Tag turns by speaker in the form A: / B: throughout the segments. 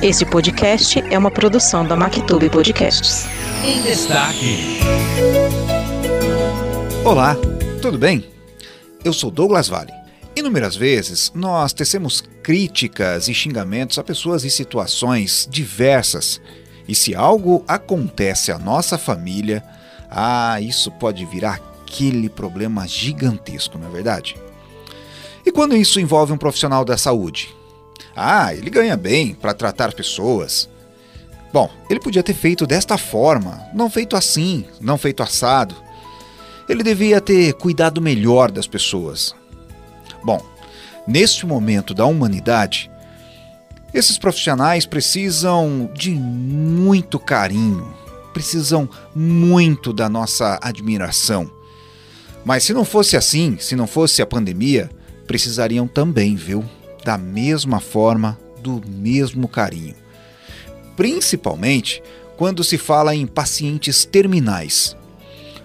A: Este podcast é uma produção da Mactube Podcasts.
B: Em destaque.
C: Olá, tudo bem? Eu sou Douglas Vale. Inúmeras vezes nós tecemos críticas e xingamentos a pessoas e situações diversas. E se algo acontece à nossa família, ah, isso pode virar aquele problema gigantesco, não é verdade? E quando isso envolve um profissional da saúde? Ah, ele ganha bem para tratar pessoas. Bom, ele podia ter feito desta forma, não feito assim, não feito assado. Ele devia ter cuidado melhor das pessoas. Bom, neste momento da humanidade, esses profissionais precisam de muito carinho, precisam muito da nossa admiração. Mas se não fosse assim, se não fosse a pandemia, precisariam também, viu? Da mesma forma, do mesmo carinho. Principalmente quando se fala em pacientes terminais.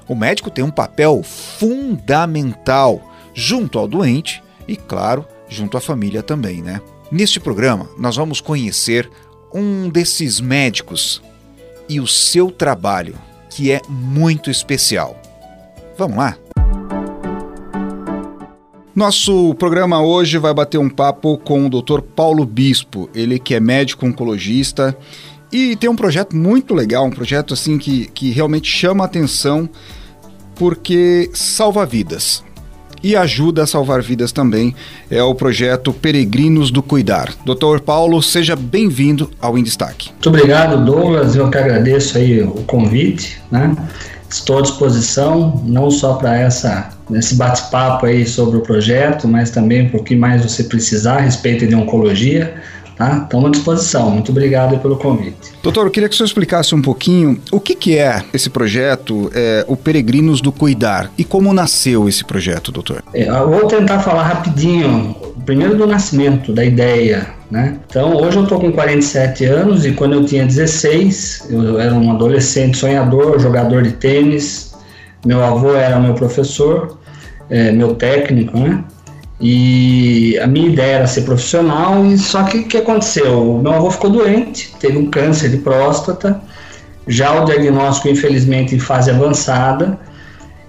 C: O médico tem um papel fundamental junto ao doente e, claro, junto à família também, né? Neste programa, nós vamos conhecer um desses médicos e o seu trabalho, que é muito especial. Vamos lá? Nosso programa hoje vai bater um papo com o Dr. Paulo Bispo, ele que é médico oncologista e tem um projeto muito legal, um projeto assim que, que realmente chama a atenção porque salva vidas e ajuda a salvar vidas também. É o projeto Peregrinos do Cuidar. Doutor Paulo, seja bem-vindo ao Em Destaque.
D: Muito obrigado, Douglas. Eu que agradeço aí o convite, né? Estou à disposição, não só para essa esse bate-papo aí sobre o projeto, mas também para o que mais você precisar a respeito de oncologia. Tá? Estamos à disposição. Muito obrigado pelo convite.
C: Doutor, eu queria que o senhor explicasse um pouquinho o que, que é esse projeto, é, o Peregrinos do Cuidar, e como nasceu esse projeto, doutor.
D: É, vou tentar falar rapidinho, primeiro do nascimento, da ideia. Né? Então, hoje eu estou com 47 anos e quando eu tinha 16, eu era um adolescente sonhador, jogador de tênis. Meu avô era meu professor, é, meu técnico, né? E a minha ideia era ser profissional, e só que o que aconteceu? Meu avô ficou doente, teve um câncer de próstata, já o diagnóstico, infelizmente, em fase avançada,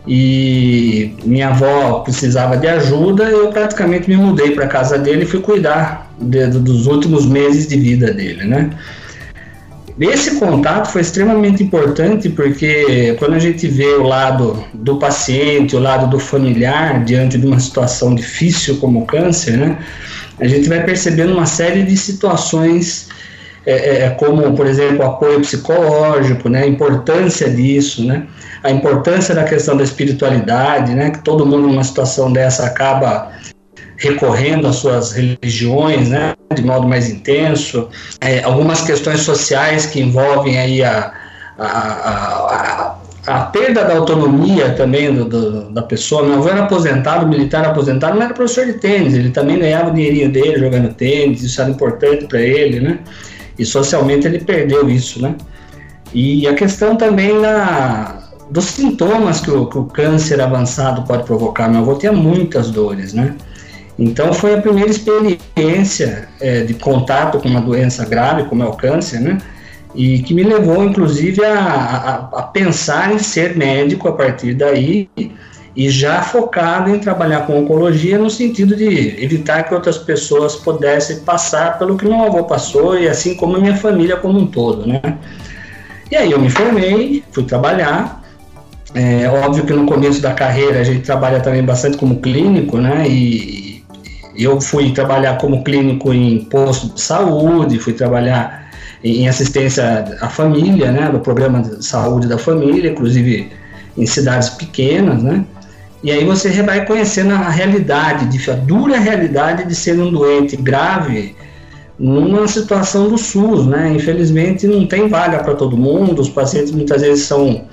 D: e minha avó precisava de ajuda, eu praticamente me mudei para casa dele e fui cuidar de, dos últimos meses de vida dele, né? Esse contato foi extremamente importante porque quando a gente vê o lado do paciente, o lado do familiar diante de uma situação difícil como o câncer, né, a gente vai percebendo uma série de situações é, é, como, por exemplo, apoio psicológico, né, a importância disso, né, a importância da questão da espiritualidade, né, que todo mundo numa situação dessa acaba recorrendo às suas religiões, né, de modo mais intenso, é, algumas questões sociais que envolvem aí a, a, a, a, perda da autonomia também do, do, da pessoa. Meu avô era aposentado, militar aposentado, não era professor de tênis, ele também ganhava o dinheirinho dele jogando tênis, isso era importante para ele, né, e socialmente ele perdeu isso, né, e a questão também da, dos sintomas que o, que o câncer avançado pode provocar. Meu avô tinha muitas dores, né? Então foi a primeira experiência é, de contato com uma doença grave como é o câncer, né? E que me levou, inclusive, a, a, a pensar em ser médico a partir daí e já focado em trabalhar com oncologia no sentido de evitar que outras pessoas pudessem passar pelo que meu avô passou e assim como a minha família como um todo, né? E aí eu me formei, fui trabalhar. É óbvio que no começo da carreira a gente trabalha também bastante como clínico, né? E, eu fui trabalhar como clínico em posto de saúde, fui trabalhar em assistência à família, né, no programa de saúde da família, inclusive em cidades pequenas, né, e aí você vai conhecendo a realidade, a dura realidade de ser um doente grave numa situação do SUS, né, infelizmente não tem vaga para todo mundo, os pacientes muitas vezes são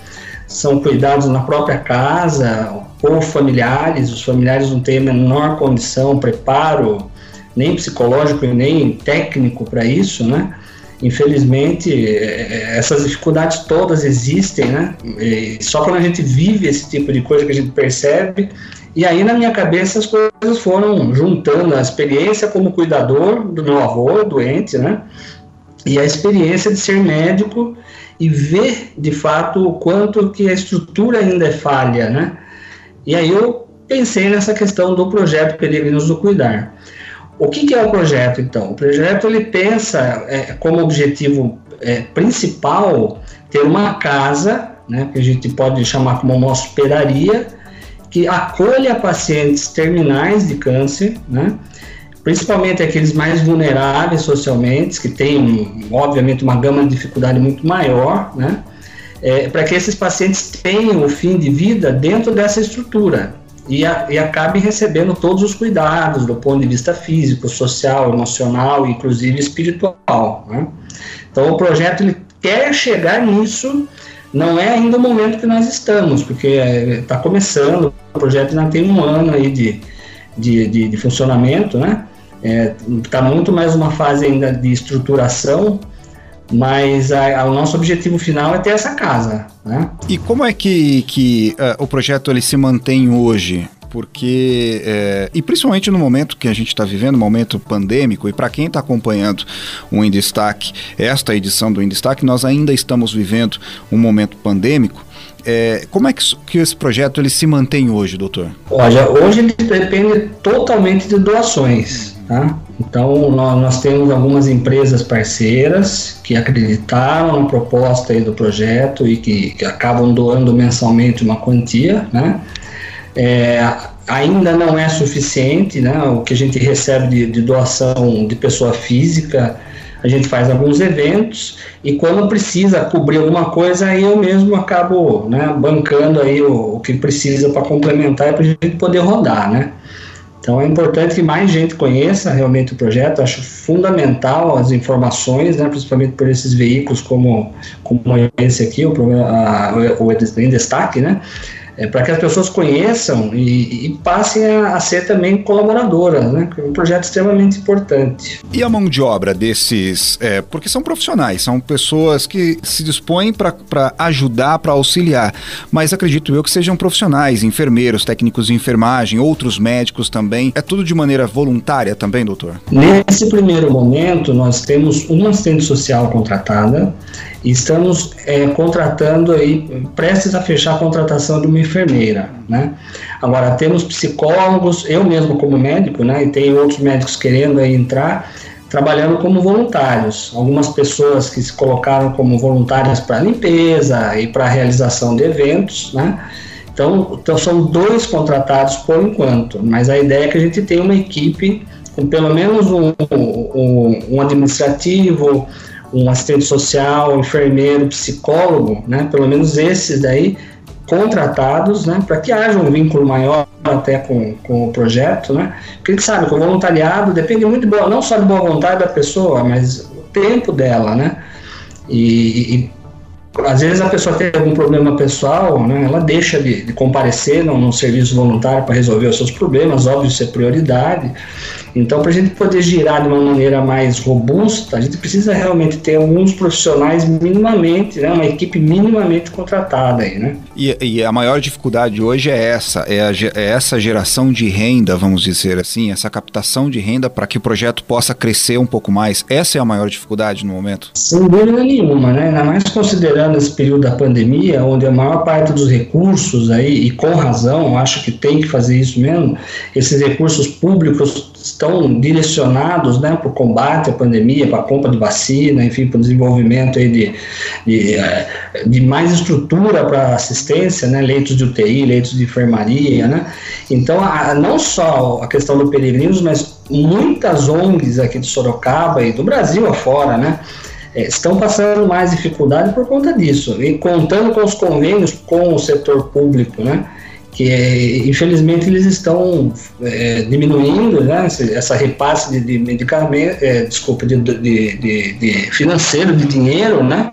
D: são cuidados na própria casa, ou familiares, os familiares não têm a menor condição, preparo, nem psicológico nem técnico para isso, né? Infelizmente, é, é, essas dificuldades todas existem, né? E só quando a gente vive esse tipo de coisa que a gente percebe. E aí, na minha cabeça, as coisas foram juntando a experiência como cuidador do meu avô doente, né? e a experiência de ser médico e ver de fato o quanto que a estrutura ainda é falha, né? E aí eu pensei nessa questão do projeto Peregrinos do Cuidar. O que, que é o projeto então? O projeto ele pensa é, como objetivo é, principal ter uma casa, né, que a gente pode chamar como uma hospedaria, que acolha pacientes terminais de câncer, né, principalmente aqueles mais vulneráveis socialmente, que têm, obviamente, uma gama de dificuldade muito maior, né? É, para que esses pacientes tenham o fim de vida dentro dessa estrutura e, a, e acabem recebendo todos os cuidados do ponto de vista físico, social, emocional, inclusive espiritual. Né? Então, o projeto ele quer chegar nisso, não é ainda o momento que nós estamos, porque está é, começando, o projeto ainda tem um ano aí de, de, de, de funcionamento, né? Está é, tá muito mais uma fase ainda de estruturação, mas a, a, o nosso objetivo final é ter essa casa. Né?
C: E como é que, que uh, o projeto ele se mantém hoje? porque é, e principalmente no momento que a gente está vivendo, momento pandêmico, e para quem está acompanhando o Em Destaque, esta edição do Em Destaque, nós ainda estamos vivendo um momento pandêmico. É, como é que, que esse projeto ele se mantém hoje, doutor?
D: Olha, hoje ele depende totalmente de doações. Tá? Então, nós, temos algumas empresas parceiras que acreditaram na proposta do projeto e que, que acabam doando mensalmente uma quantia, né? É, ainda não é suficiente, né? O que a gente recebe de, de doação de pessoa física, a gente faz alguns eventos e quando precisa cobrir alguma coisa, aí eu mesmo acabo né, bancando aí o, o que precisa para complementar para a gente poder rodar, né? Então é importante que mais gente conheça realmente o projeto. Acho fundamental as informações, né, principalmente por esses veículos como, como esse aqui, o, a, o, em destaque, né, é, para que as pessoas conheçam e, e passem a, a, ser também colaboradoras, né? É um projeto extremamente importante.
C: E a mão de obra desses, é, porque são profissionais, são pessoas que se dispõem para ajudar, para auxiliar, mas acredito eu que sejam profissionais, enfermeiros, técnicos de enfermagem, outros médicos também. É tudo de maneira voluntária também, doutor?
D: Nesse primeiro momento, nós temos uma assistente social contratada estamos é, contratando aí, prestes a fechar a contratação de uma enfermeira, né? Agora, temos psicólogos, eu mesmo como médico, né, e tem outros médicos querendo aí entrar, trabalhando como voluntários. Algumas pessoas que se colocaram como voluntárias para limpeza e para realização de eventos, né? Então, então, são dois contratados por enquanto, mas a ideia é que a gente tenha uma equipe com pelo menos um, um, um administrativo, um assistente social, um enfermeiro, psicólogo, né, pelo menos esses daí, contratados, né, para que haja um vínculo maior até com, com o projeto, né, porque a gente sabe que o voluntariado depende muito boa, não só de boa vontade da pessoa, mas o tempo dela, né, e, e às vezes a pessoa tem algum problema pessoal, né, ela deixa de, de comparecer num, num serviço voluntário para resolver os seus problemas, óbvio, isso é prioridade, então, para a gente poder girar de uma maneira mais robusta, a gente precisa realmente ter alguns profissionais minimamente, né, uma equipe minimamente contratada aí, né?
C: E, e a maior dificuldade hoje é essa, é, a, é, essa geração de renda, vamos dizer assim, essa captação de renda para que o projeto possa crescer um pouco mais. Essa é a maior dificuldade no momento?
D: Sem dúvida nenhuma, né? Ainda mais considerando esse período da pandemia, onde a maior parte dos recursos aí, e com razão, acho que tem que fazer isso mesmo, esses recursos públicos estão direcionados né, para o combate à pandemia, para a compra de vacina, enfim, para o desenvolvimento aí de, de, eh, de mais estrutura para assistência, né, leitos de UTI, leitos de enfermaria. Né? Então, a, não só a questão do peregrinos, mas muitas ONGs aqui de Sorocaba e do Brasil afora, né? É, estão passando mais dificuldade por conta disso, e contando com os convênios com o setor público, né? Que é, infelizmente eles estão é, diminuindo né, essa repasse de, de medicamento, é, desculpa, de, de, de, financeiro, de dinheiro, né,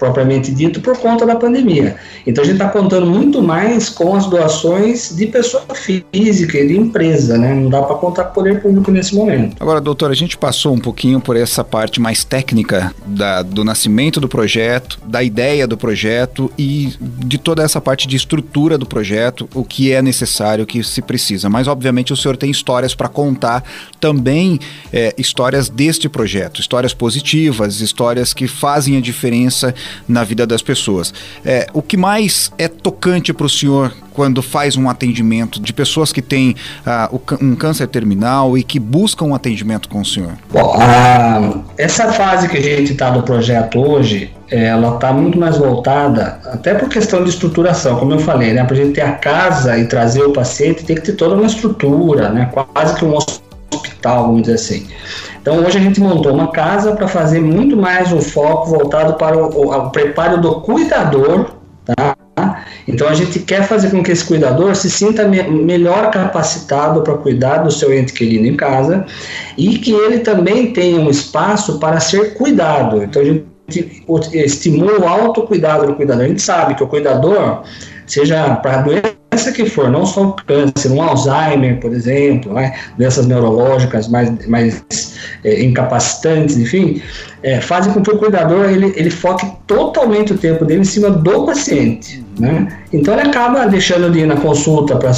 D: propriamente dito por conta da pandemia. Então a gente está contando muito mais com as doações de pessoa física e de empresa, né? Não dá para contar com poder público nesse momento.
C: Agora, doutor, a gente passou um pouquinho por essa parte mais técnica da, do nascimento do projeto, da ideia do projeto e de toda essa parte de estrutura do projeto, o que é necessário, o que se precisa. Mas, obviamente, o senhor tem histórias para contar também, é, histórias deste projeto, histórias positivas, histórias que fazem a diferença na vida das pessoas. É, o que mais é tocante para o senhor quando faz um atendimento de pessoas que têm uh, um câncer terminal e que buscam um atendimento com o senhor?
D: Bom, uh, essa fase que a gente está do projeto hoje, ela está muito mais voltada, até por questão de estruturação, como eu falei, né? Para a gente ter a casa e trazer o paciente, tem que ter toda uma estrutura, né? Quase que um hospital, vamos dizer assim. Então hoje a gente montou uma casa para fazer muito mais um foco voltado para o, o, o preparo do cuidador, tá? Então a gente quer fazer com que esse cuidador se sinta me melhor capacitado para cuidar do seu ente querido em casa e que ele também tenha um espaço para ser cuidado. Então a gente estimula o autocuidado do cuidador. A gente sabe que o cuidador, seja para doença doença que for, não só o câncer, um Alzheimer, por exemplo, né, doenças neurológicas mais, mais é, incapacitantes, enfim, é, fazem com que o cuidador ele, ele foque totalmente o tempo dele em cima do paciente. Né? Então ele acaba deixando de ir na consulta para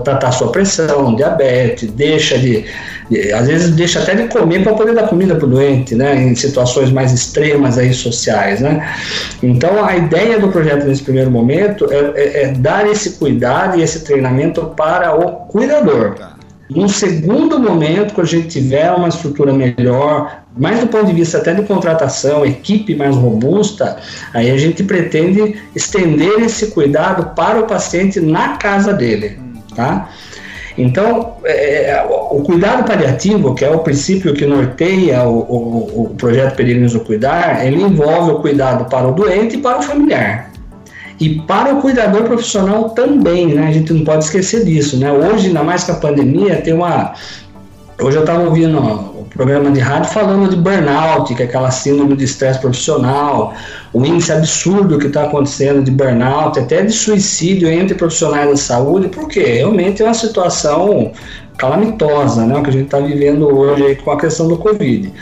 D: tratar sua pressão, diabetes, deixa de, de, às vezes deixa até de comer para poder dar comida para o doente, né? Em situações mais extremas aí sociais, né? Então a ideia do projeto nesse primeiro momento é, é, é dar esse cuidado e esse treinamento para o cuidador. Tá. Num segundo momento, quando a gente tiver uma estrutura melhor, mais do ponto de vista até de contratação, equipe mais robusta, aí a gente pretende estender esse cuidado para o paciente na casa dele, tá? Então, é, o cuidado paliativo, que é o princípio que norteia o, o, o projeto Peregrinos Cuidar, ele envolve o cuidado para o doente e para o familiar. E para o cuidador profissional também, né? A gente não pode esquecer disso, né? Hoje, ainda mais com a pandemia, tem uma. Hoje eu estava ouvindo programa de rádio falando de burnout, que é aquela síndrome de estresse profissional, o índice absurdo que está acontecendo de burnout, até de suicídio entre profissionais da saúde, porque realmente é uma situação calamitosa, né, que a gente está vivendo hoje com a questão do Covid.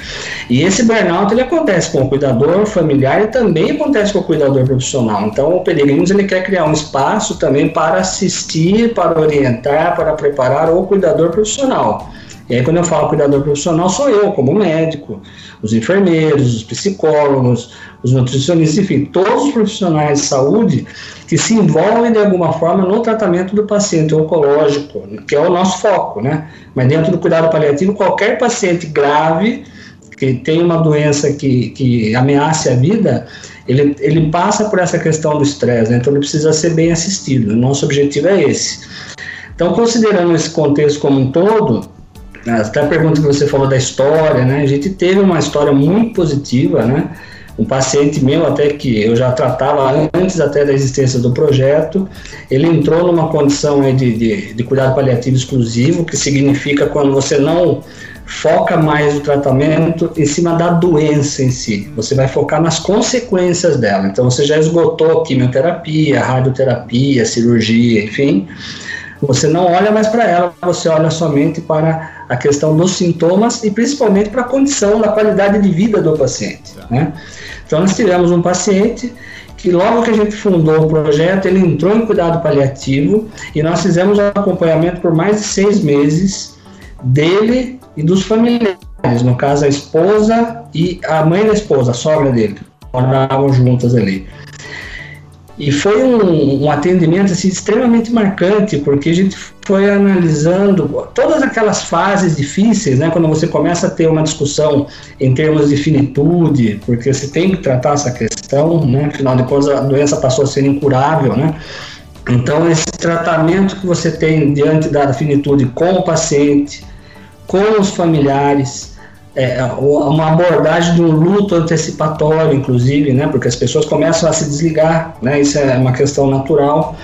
D: E esse burnout ele acontece com o cuidador familiar e também acontece com o cuidador profissional. Então, o Peregrinos ele quer criar um espaço também para assistir, para orientar, para preparar o cuidador profissional. E aí, quando eu falo cuidador profissional, sou eu, como médico, os enfermeiros, os psicólogos, os nutricionistas, enfim, todos os profissionais de saúde que se envolvem de alguma forma no tratamento do paciente oncológico, que é o nosso foco, né? Mas dentro do cuidado paliativo, qualquer paciente grave que tem uma doença que, que ameace a vida, ele, ele passa por essa questão do estresse, né? então ele precisa ser bem assistido. O nosso objetivo é esse. Então, considerando esse contexto como um todo, até a pergunta que você falou da história, né? A gente teve uma história muito positiva, né? Um paciente meu, até que eu já tratava antes até da existência do projeto, ele entrou numa condição de, de, de cuidado paliativo exclusivo, que significa quando você não foca mais o tratamento em cima da doença em si. Você vai focar nas consequências dela. Então você já esgotou quimioterapia, radioterapia, cirurgia, enfim. Você não olha mais para ela, você olha somente para a questão dos sintomas e principalmente para a condição da qualidade de vida do paciente. Tá. Né? Então, nós tivemos um paciente que logo que a gente fundou o projeto, ele entrou em cuidado paliativo e nós fizemos um acompanhamento por mais de seis meses dele e dos familiares, no caso a esposa e a mãe da esposa, a sogra dele, moravam juntas ali. E foi um, um, atendimento assim, extremamente marcante, porque a gente foi analisando todas aquelas fases difíceis, né, quando você começa a ter uma discussão em termos de finitude, porque você tem que tratar essa questão, né, afinal de contas a doença passou a ser incurável, né, então esse tratamento que você tem diante da finitude com o paciente, com os familiares, é, uma abordagem de um luto antecipatório, inclusive, né, porque as pessoas começam a se desligar, né, isso é uma questão natural,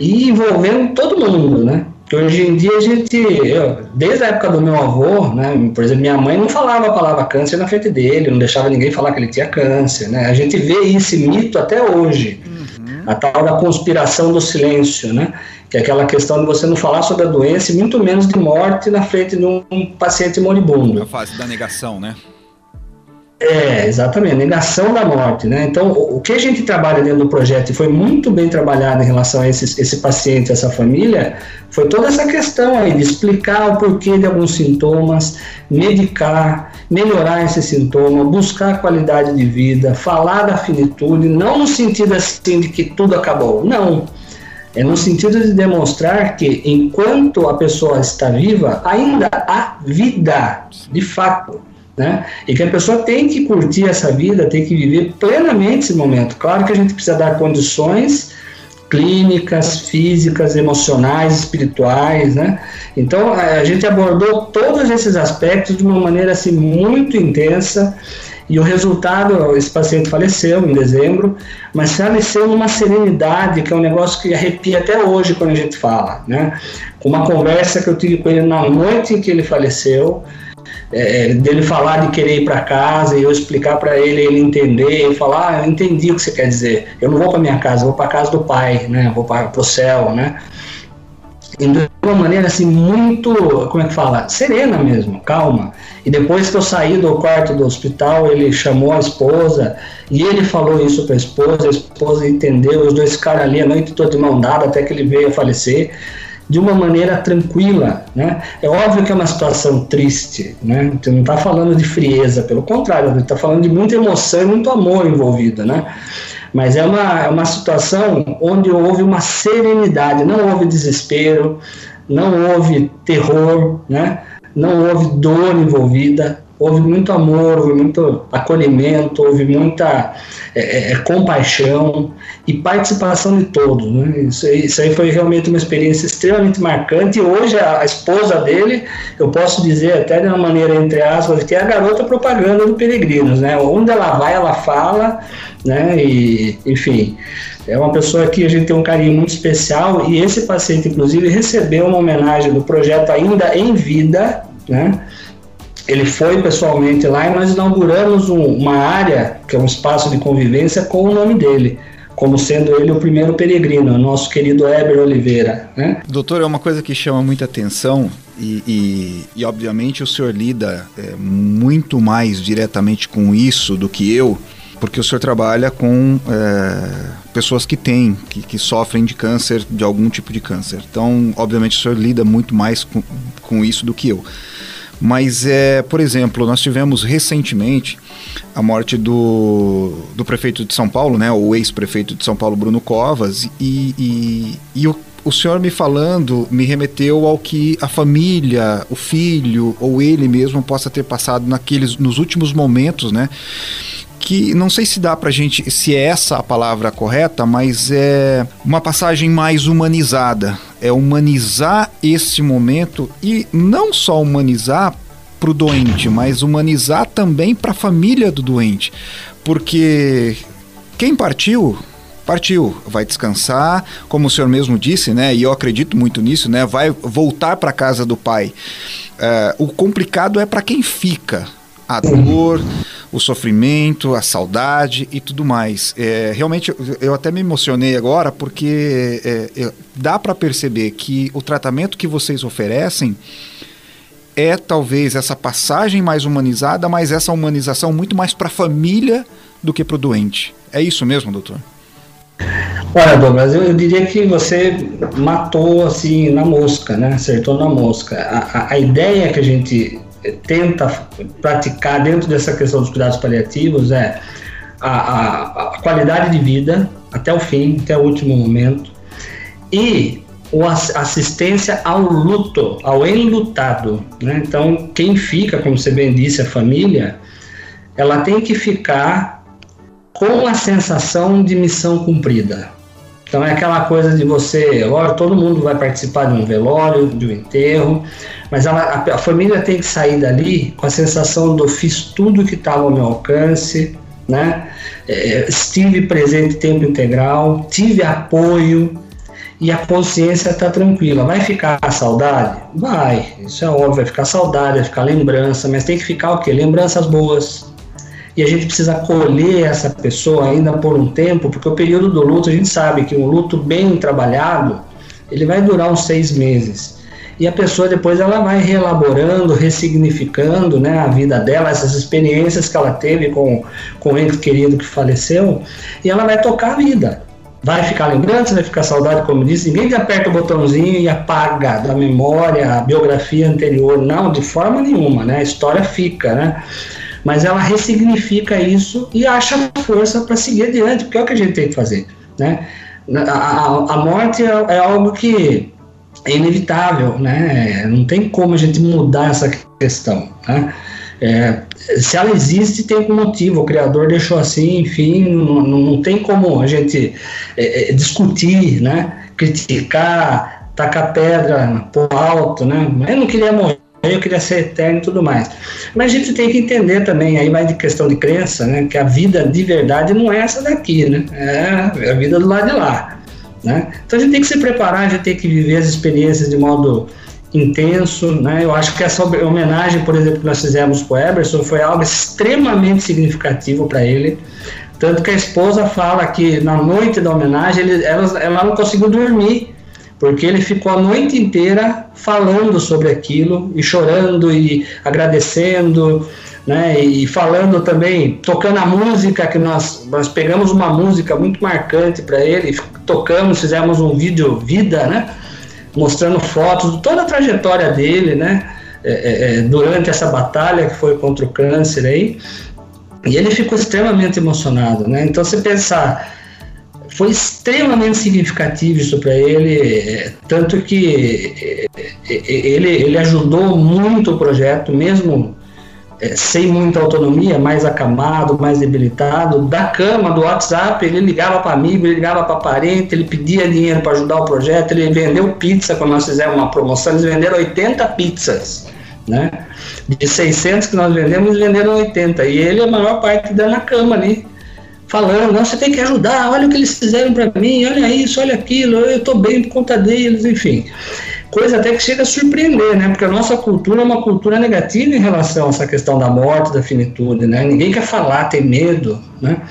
D: e envolvendo todo mundo, né, que hoje em dia a gente, eu, desde a época do meu avô, né, por exemplo, minha mãe não falava a palavra câncer na frente dele, não deixava ninguém falar que ele tinha câncer, né? A gente vê esse mito até hoje, uhum. a tal da conspiração do silêncio, né? Que é aquela questão de você não falar sobre a doença e muito menos de morte na frente de um, paciente moribundo.
C: A fase da negação, né?
D: É, exatamente, negação da morte, né? Então, o, que a gente trabalha dentro do projeto e foi muito bem trabalhado em relação a esse, esse paciente, essa família, foi toda essa questão aí de explicar o porquê de alguns sintomas, medicar, melhorar esse sintoma, buscar qualidade de vida, falar da finitude, não no sentido assim de que tudo acabou, não. É no sentido de demonstrar que enquanto a pessoa está viva, ainda há vida, de fato. Né? E que a pessoa tem que curtir essa vida, tem que viver plenamente esse momento. Claro que a gente precisa dar condições clínicas, físicas, emocionais, espirituais, né? Então a gente abordou todos esses aspectos de uma maneira assim muito intensa e o resultado, esse paciente faleceu em dezembro, mas faleceu numa serenidade, que é um negócio que arrepia até hoje quando a gente fala, né? Uma conversa que eu tive com ele na noite em que ele faleceu, é, dele falar de querer ir para casa e eu explicar para ele, ele entender, eu falar, ah, eu entendi o que você quer dizer. Eu não vou para minha casa, eu vou para casa do pai, né? Vou para o céu, né? De uma maneira assim muito, como é que fala, serena mesmo, calma. E depois que eu saí do quarto do hospital, ele chamou a esposa e ele falou isso para a esposa, a esposa entendeu, os dois ficaram ali a noite toda de mão dada até que ele veio a falecer de uma maneira tranquila, né? É óbvio que é uma situação triste, né? Você não está falando de frieza, pelo contrário, está falando de muita emoção e muito amor envolvido, né? Mas é uma, é uma situação onde houve uma serenidade, não houve desespero, não houve terror, né? Não houve dor envolvida, houve muito amor, houve muito acolhimento, houve muita é, é, é, compaixão e participação de todos. Né? Isso, isso, aí foi realmente uma experiência extremamente marcante. E hoje a, a, esposa dele, eu posso dizer até de uma maneira entre aspas, que é a garota propaganda do Peregrinos. Né? Onde ela vai, ela fala, né? E, enfim. É uma pessoa que a gente tem um carinho muito especial e esse paciente, inclusive, recebeu uma homenagem do projeto ainda em vida, né? Ele foi pessoalmente lá e nós inauguramos um, uma área, que é um espaço de convivência, com o nome dele, como sendo ele o primeiro peregrino, nosso querido Heber Oliveira. Né?
C: Doutor, é uma coisa que chama muita atenção e, e, e obviamente o senhor lida é, muito mais diretamente com isso do que eu, porque o senhor trabalha com é, pessoas que têm, que, que, sofrem de câncer, de algum tipo de câncer. Então, obviamente, o senhor lida muito mais com, com isso do que eu. Mas, é, por exemplo, nós tivemos recentemente a morte do, do prefeito de São Paulo, né, o ex-prefeito de São Paulo, Bruno Covas, e, e, e o, o senhor me falando me remeteu ao que a família, o filho ou ele mesmo possa ter passado naqueles, nos últimos momentos, né? Que não sei se dá pra gente, se é essa a palavra correta, mas é uma passagem mais humanizada. É humanizar esse momento e não só humanizar para o doente, mas humanizar também para a família do doente. Porque quem partiu partiu, vai descansar, como o senhor mesmo disse, né? E eu acredito muito nisso, né? Vai voltar para casa do pai. É, o complicado é para quem fica, a dor, o sofrimento, a saudade e tudo mais. É, realmente, eu até me emocionei agora porque é, dá para perceber que o tratamento que vocês oferecem é talvez essa passagem mais humanizada, mas essa humanização muito mais para a família do que para o doente. É isso mesmo, doutor?
D: Olha, Douglas, eu, eu, diria que você matou assim na mosca, né? Acertou na mosca. A, a, a ideia que a gente tenta praticar dentro dessa questão dos cuidados paliativos é a, a, a qualidade de vida até o fim, até o último momento, e a assistência ao luto, ao enlutado. Né? Então, quem fica, como você bem disse, a família, ela tem que ficar com a sensação de missão cumprida. Então é aquela coisa de você, agora todo mundo vai participar de um velório, de um enterro, mas ela, a, a, família tem que sair dali com a sensação do fiz tudo que estava ao meu alcance, né? É, estive presente tempo integral, tive apoio e a consciência está tranquila. Vai ficar a saudade? Vai, isso é óbvio, vai ficar saudade, vai ficar lembrança, mas tem que ficar o quê? Lembranças boas. E a gente precisa acolher essa pessoa ainda por um tempo, porque o período do luto, a gente sabe que um luto bem trabalhado, ele vai durar uns seis meses. E a pessoa depois ela vai reelaborando, ressignificando né, a vida dela, essas experiências que ela teve com, com o ente querido que faleceu, e ela vai tocar a vida. Vai ficar lembrança, vai ficar saudade, como disse. Ninguém aperta o botãozinho e apaga da memória a biografia anterior. Não, de forma nenhuma, né? A história fica, né? Mas ela ressignifica isso e acha força para seguir adiante, porque é o que a gente tem que fazer, né? A, a, morte é, é algo que é inevitável, né? Não tem como a gente mudar essa questão, né? É, se ela existe, tem algum motivo. O Criador deixou assim, enfim, não, não tem como a gente é, é, discutir, né? criticar, tacar pedra pro alto. Né? Eu não queria morrer, eu queria ser eterno e tudo mais. Mas a gente tem que entender também, aí vai de questão de crença, né? que a vida de verdade não é essa daqui, né? é a vida do lado de lá. Né? Então a gente tem que se preparar, a gente tem que viver as experiências de modo intenso, né? Eu acho que essa homenagem, por exemplo, que nós fizemos para o Eberson foi algo extremamente significativo para ele. Tanto que a esposa fala que na noite da homenagem ele, ela, ela não conseguiu dormir, porque ele ficou a noite inteira falando sobre aquilo e chorando e agradecendo, né? E falando também, tocando a música que nós, nós pegamos uma música muito marcante para ele, tocamos, fizemos um vídeo vida, né? mostrando fotos de toda a trajetória dele, né? É, é, é, durante essa batalha que foi contra o câncer aí. E ele ficou extremamente emocionado, né? Então, se pensar, foi extremamente significativo isso para ele, é, tanto que é, ele, ele ajudou muito o projeto, mesmo é, sem muita autonomia, mais acamado, mais debilitado, da cama, do WhatsApp, ele ligava para amigo, ele ligava para parente, ele pedia dinheiro para ajudar o projeto, ele vendeu pizza quando nós fizemos uma promoção, eles venderam 80 pizzas, né? De 600 que nós vendemos, eles venderam 80, e ele a maior parte da na cama ali, falando, não, você tem que ajudar, olha o que eles fizeram para mim, olha isso, olha aquilo, eu estou bem por conta deles, enfim coisa até que chega a surpreender, né? Porque a nossa cultura é uma cultura negativa em relação a essa questão da morte, da finitude, né? Ninguém quer falar, tem medo, né?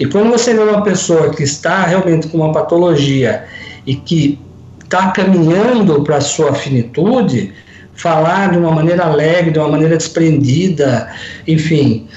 D: E quando você vê uma pessoa que está realmente com uma patologia e que está caminhando para a sua finitude, falar de uma maneira alegre, de uma maneira desprendida, enfim,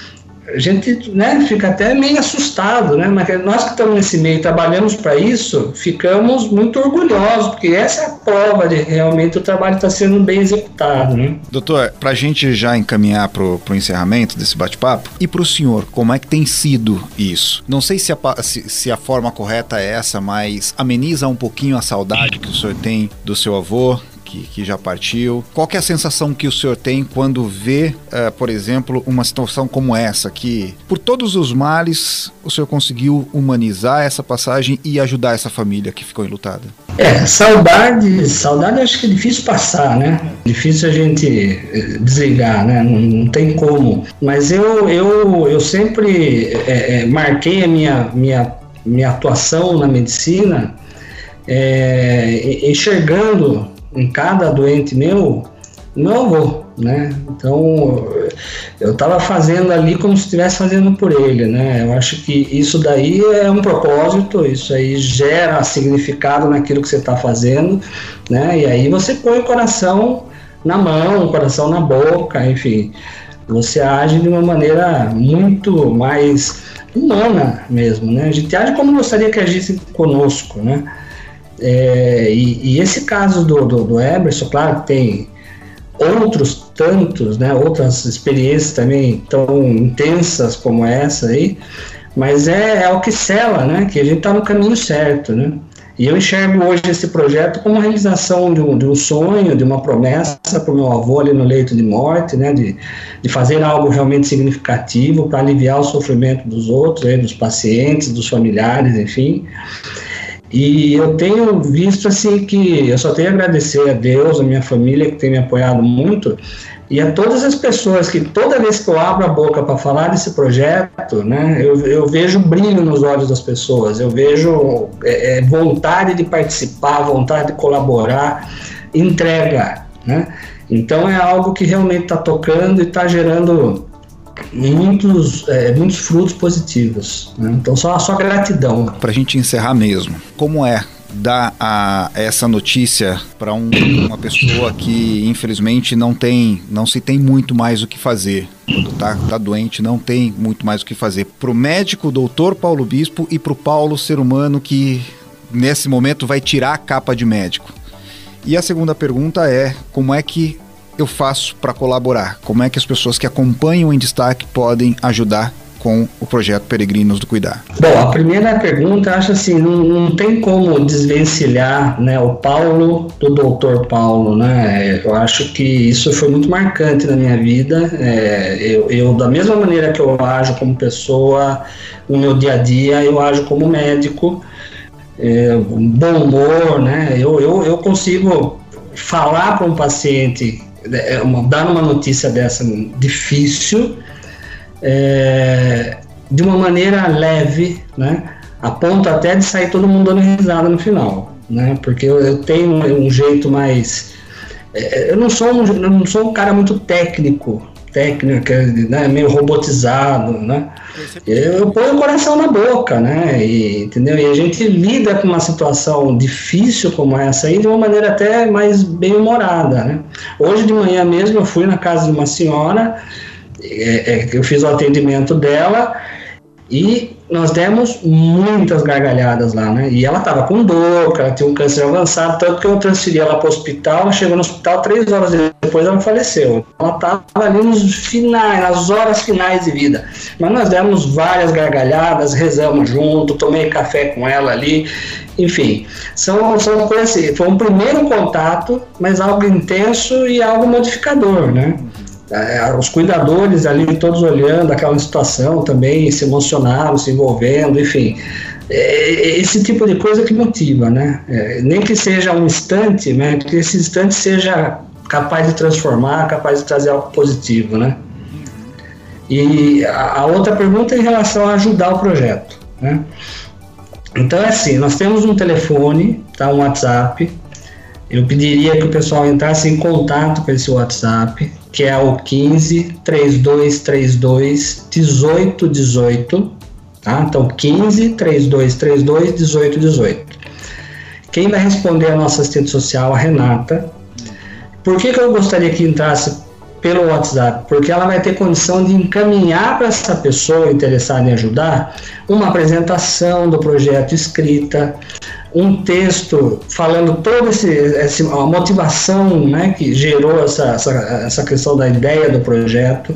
D: a gente né, fica até meio assustado, né? Mas nós que estamos nesse meio trabalhamos para isso, ficamos muito orgulhosos, porque essa é a prova de realmente o trabalho está sendo bem executado, né?
C: Doutor, para a gente já encaminhar para o encerramento desse bate-papo, e para o senhor, como é que tem sido isso? Não sei se a, se, se a forma correta é essa, mas ameniza um pouquinho a saudade que o senhor tem do seu avô, que, que já partiu. Qual é a sensação que o senhor tem quando vê, uh, por exemplo, uma situação como essa, que por todos os males o senhor conseguiu humanizar essa passagem e ajudar essa família que ficou enlutada?
D: É, saudade, saudade acho que é difícil passar, né? Difícil a gente eh, desligar, né? Não, não tem como. Mas eu, eu, eu sempre é, é, marquei a minha, minha, minha atuação na medicina é, enxergando em cada doente meu, meu avô, né? Então, eu estava fazendo ali como se estivesse fazendo por ele, né? Eu acho que isso daí é um propósito, isso aí gera significado naquilo que você está fazendo, né? E aí você põe o coração na mão, o coração na boca, enfim, você age de uma maneira muito mais humana mesmo, né? A gente age como gostaria que agisse conosco, né? É, e, e, esse caso do, do, do Emerson, claro que tem outros tantos, né, outras experiências também tão intensas como essa aí, mas é, é o que sela, né, que a gente está no caminho certo, né. E eu enxergo hoje esse projeto como a realização de um, de um sonho, de uma promessa para o meu avô ali no leito de morte, né, de, de fazer algo realmente significativo para aliviar o sofrimento dos outros, né, dos pacientes, dos familiares, enfim. E eu tenho visto assim que eu só tenho a agradecer a Deus, a minha família que tem me apoiado muito E a todas as pessoas que toda vez que eu abro a boca para falar desse projeto, né, eu, eu vejo brilho nos olhos das pessoas, eu vejo é, é vontade de participar, vontade de colaborar, entrega, né? Então é algo que realmente está tocando e está gerando muitos, é, muitos frutos positivos. Né? Então só, só gratidão.
C: Para a gente encerrar mesmo, como é dar a, essa notícia para um, uma pessoa que infelizmente não tem, não se tem muito mais o que fazer. Quando tá, tá doente, não tem muito mais o que fazer. Para o médico, doutor Paulo Bispo, e para o Paulo, ser humano que nesse momento vai tirar a capa de médico. E a segunda pergunta é: como é que eu faço para colaborar? Como é que as pessoas que acompanham em destaque podem ajudar com o projeto Peregrinos do Cuidar?
D: Bom, a primeira pergunta, acho assim, não, não tem como desvencilhar né, o Paulo do doutor Paulo, né? Eu acho que isso foi muito marcante na minha vida. É, eu, eu, da mesma maneira que eu ajo como pessoa, no meu dia a dia, eu ajo como médico. É, bom humor, né? Eu, eu, eu consigo falar para um paciente, é, dar uma notícia dessa difícil, é, de uma maneira leve, né? A ponto até de sair todo mundo dando risada no final, né? Porque eu, eu tenho um, jeito mais, é, eu não sou um, eu não sou um cara muito técnico, técnico, né? Meio robotizado, né? Eu ponho o coração na boca, né? E, entendeu? E a gente lida com uma situação difícil como essa aí de uma maneira até mais bem humorada, né? Hoje de manhã mesmo eu fui na casa de uma senhora é, é, eu fiz o atendimento dela e nós demos muitas gargalhadas lá, né? E ela estava com dor, ela tinha um câncer avançado, tanto que eu transferi ela para o hospital. Ela chegou no hospital três horas depois, ela faleceu. Ela estava ali nos finais, nas horas finais de vida. Mas nós demos várias gargalhadas, rezamos junto, tomei café com ela ali. Enfim, são, são coisas assim. Foi um primeiro contato, mas algo intenso e algo modificador, né? É, os cuidadores ali todos olhando aquela situação também, se emocionaram, se envolvendo, enfim. É, esse tipo de coisa que motiva, né? É, nem que seja um instante, né? Que esse instante seja capaz de transformar, capaz de trazer algo positivo, né? E a, outra pergunta é em relação a ajudar o projeto, né? Então é assim, nós temos um telefone, tá? Um WhatsApp. Eu pediria que o pessoal entrasse em contato com esse WhatsApp, que é o 15 3232 1818, tá? Então 15 3232 1818. Quem vai responder a nossa assistente social, a Renata. Por que, que eu gostaria que entrasse pelo WhatsApp? Porque ela vai ter condição de encaminhar para essa pessoa interessada em ajudar uma apresentação do projeto escrita, um texto falando toda esse, a motivação né, que gerou essa, essa, essa questão da ideia do projeto,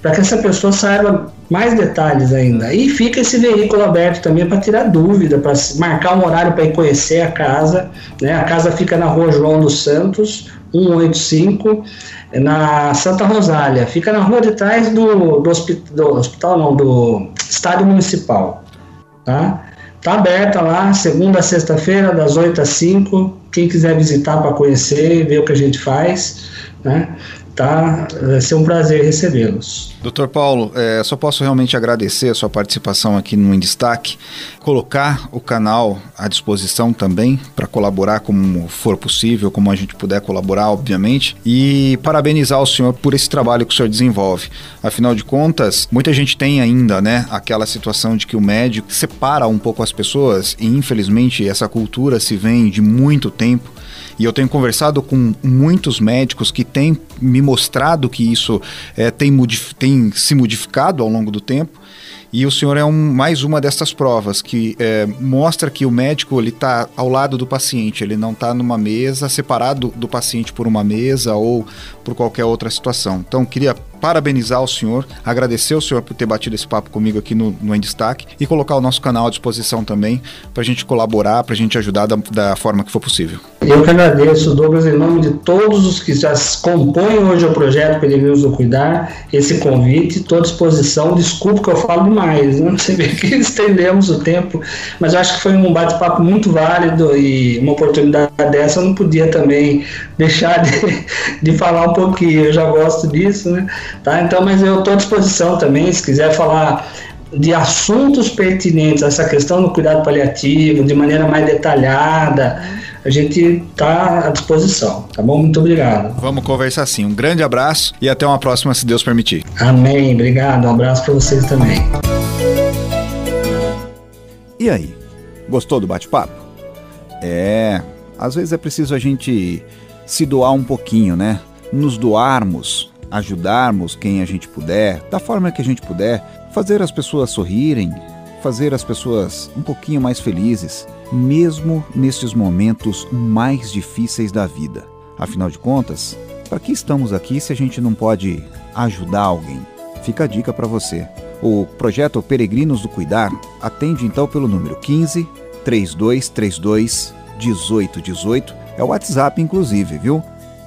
D: para que essa pessoa saiba mais detalhes ainda. E fica esse veículo aberto também para tirar dúvida, para marcar um horário para ir conhecer a casa. Né? A casa fica na rua João dos Santos, 185, na Santa Rosália. Fica na rua de trás do, do, hospital, do hospital, não, do estádio municipal. Tá? Tá aberta lá, segunda a sexta-feira, das 8 às 5. Quem quiser visitar para conhecer, ver o que a gente faz, né? Tá, vai ser um prazer recebê-los.
C: Doutor Paulo, é, só posso realmente agradecer a sua participação aqui no Em Destaque, colocar o canal à disposição também para colaborar como for possível, como a gente puder colaborar, obviamente, e parabenizar o senhor por esse trabalho que o senhor desenvolve. Afinal de contas, muita gente tem ainda, né, aquela situação de que o médico separa um pouco as pessoas e infelizmente essa cultura se vem de muito tempo e eu tenho conversado com muitos médicos que têm me mostrado que isso é, tem, tem se modificado ao longo do tempo. E o senhor é um, mais uma dessas provas que é, mostra que o médico ele está ao lado do paciente, ele não está numa mesa separado do paciente por uma mesa ou por qualquer outra situação. Então queria parabenizar o senhor, agradecer o senhor por ter batido esse papo comigo aqui no, no Em Destaque e colocar o nosso canal à disposição também para a gente colaborar, para a gente ajudar da, da forma que for possível.
D: Eu que agradeço, Douglas, em nome de todos os que já compõem hoje o projeto Peregrinos do Cuidar, esse convite, estou à disposição. Desculpe que eu falo demais, né? você vê que estendemos o tempo, mas eu acho que foi um bate-papo muito válido e uma oportunidade dessa eu não podia também deixar de, de falar um pouquinho, eu já gosto disso, né? Tá? Então, mas eu estou à disposição também, se quiser falar de assuntos pertinentes a essa questão do cuidado paliativo de maneira mais detalhada, a gente está à disposição, tá bom? Muito obrigado.
C: Vamos conversar sim. Um grande abraço e até uma próxima, se Deus permitir.
D: Amém. Obrigado. Um abraço para vocês também.
C: E aí? Gostou do bate-papo? É, às vezes é preciso a gente se doar um pouquinho, né? Nos doarmos, ajudarmos quem a gente puder, da forma que a gente puder, fazer as pessoas sorrirem, fazer as pessoas um pouquinho mais felizes, mesmo nestes momentos mais difíceis da vida. Afinal de contas, para que estamos aqui se a gente não pode ajudar alguém? Fica a dica para você. O projeto Peregrinos do Cuidar atende então pelo número 15 3232 1818, é o WhatsApp inclusive, viu?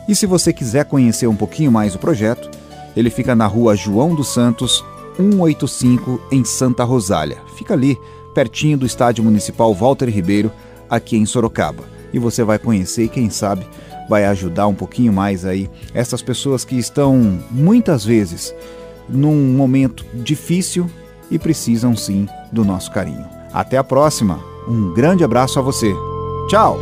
C: E se você quiser conhecer um pouquinho mais o projeto, ele fica na rua João dos Santos, 185 em Santa Rosália. Fica ali, pertinho do Estádio Municipal Walter Ribeiro, aqui em Sorocaba. E você vai conhecer e quem sabe vai ajudar um pouquinho mais aí essas pessoas que estão muitas vezes num momento difícil e precisam sim do nosso carinho. Até a próxima. Um grande abraço a você. Tchau.